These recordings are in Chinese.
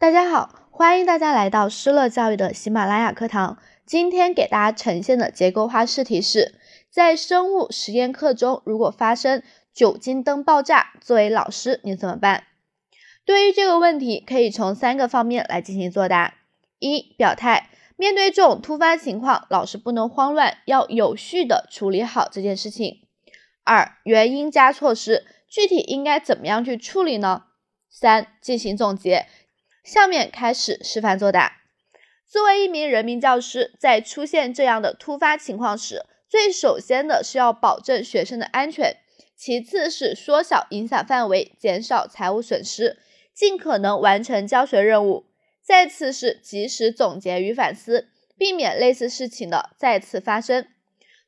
大家好，欢迎大家来到施乐教育的喜马拉雅课堂。今天给大家呈现的结构化试题是：在生物实验课中，如果发生酒精灯爆炸，作为老师你怎么办？对于这个问题，可以从三个方面来进行作答：一、表态，面对这种突发情况，老师不能慌乱，要有序的处理好这件事情；二、原因加措施，具体应该怎么样去处理呢？三、进行总结。下面开始示范作答。作为一名人民教师，在出现这样的突发情况时，最首先的是要保证学生的安全，其次是缩小影响范围，减少财务损失，尽可能完成教学任务，再次是及时总结与反思，避免类似事情的再次发生。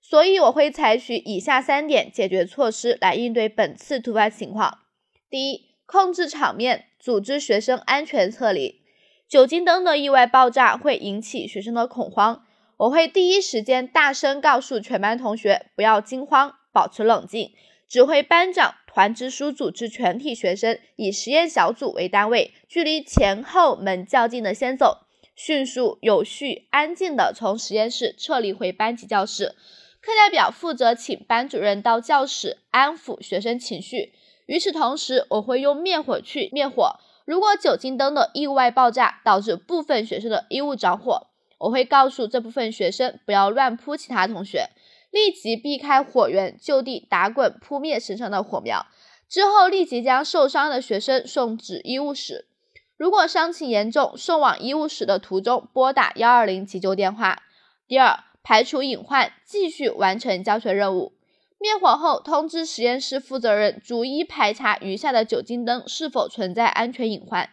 所以，我会采取以下三点解决措施来应对本次突发情况：第一，控制场面。组织学生安全撤离。酒精灯的意外爆炸会引起学生的恐慌，我会第一时间大声告诉全班同学不要惊慌，保持冷静，指挥班长、团支书组织全体学生以实验小组为单位，距离前后门较近的先走，迅速、有序、安静地从实验室撤离回班级教室。课代表负责请班主任到教室安抚学生情绪。与此同时，我会用灭火器灭火。如果酒精灯的意外爆炸导致部分学生的衣物着火，我会告诉这部分学生不要乱扑其他同学，立即避开火源，就地打滚扑灭身上的火苗。之后立即将受伤的学生送至医务室。如果伤情严重，送往医务室的途中拨打幺二零急救电话。第二，排除隐患，继续完成教学任务。灭火后，通知实验室负责人逐一排查余下的酒精灯是否存在安全隐患，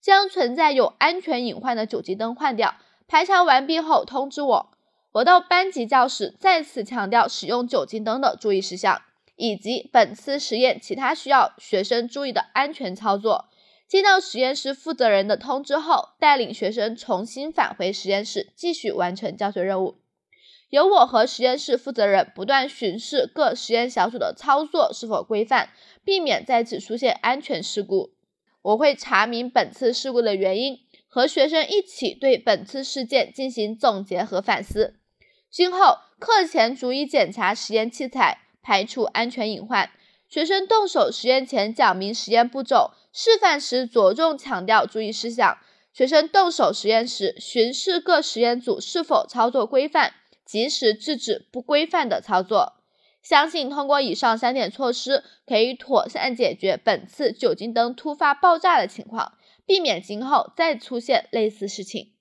将存在有安全隐患的酒精灯换掉。排查完毕后通知我，我到班级教室再次强调使用酒精灯的注意事项，以及本次实验其他需要学生注意的安全操作。接到实验室负责人的通知后，带领学生重新返回实验室，继续完成教学任务。由我和实验室负责人不断巡视各实验小组的操作是否规范，避免再次出现安全事故。我会查明本次事故的原因，和学生一起对本次事件进行总结和反思。今后课前逐一检查实验器材，排除安全隐患。学生动手实验前讲明实验步骤，示范时着重强调注意事项。学生动手实验时，巡视各实验组是否操作规范。及时制止不规范的操作，相信通过以上三点措施，可以妥善解决本次酒精灯突发爆炸的情况，避免今后再出现类似事情。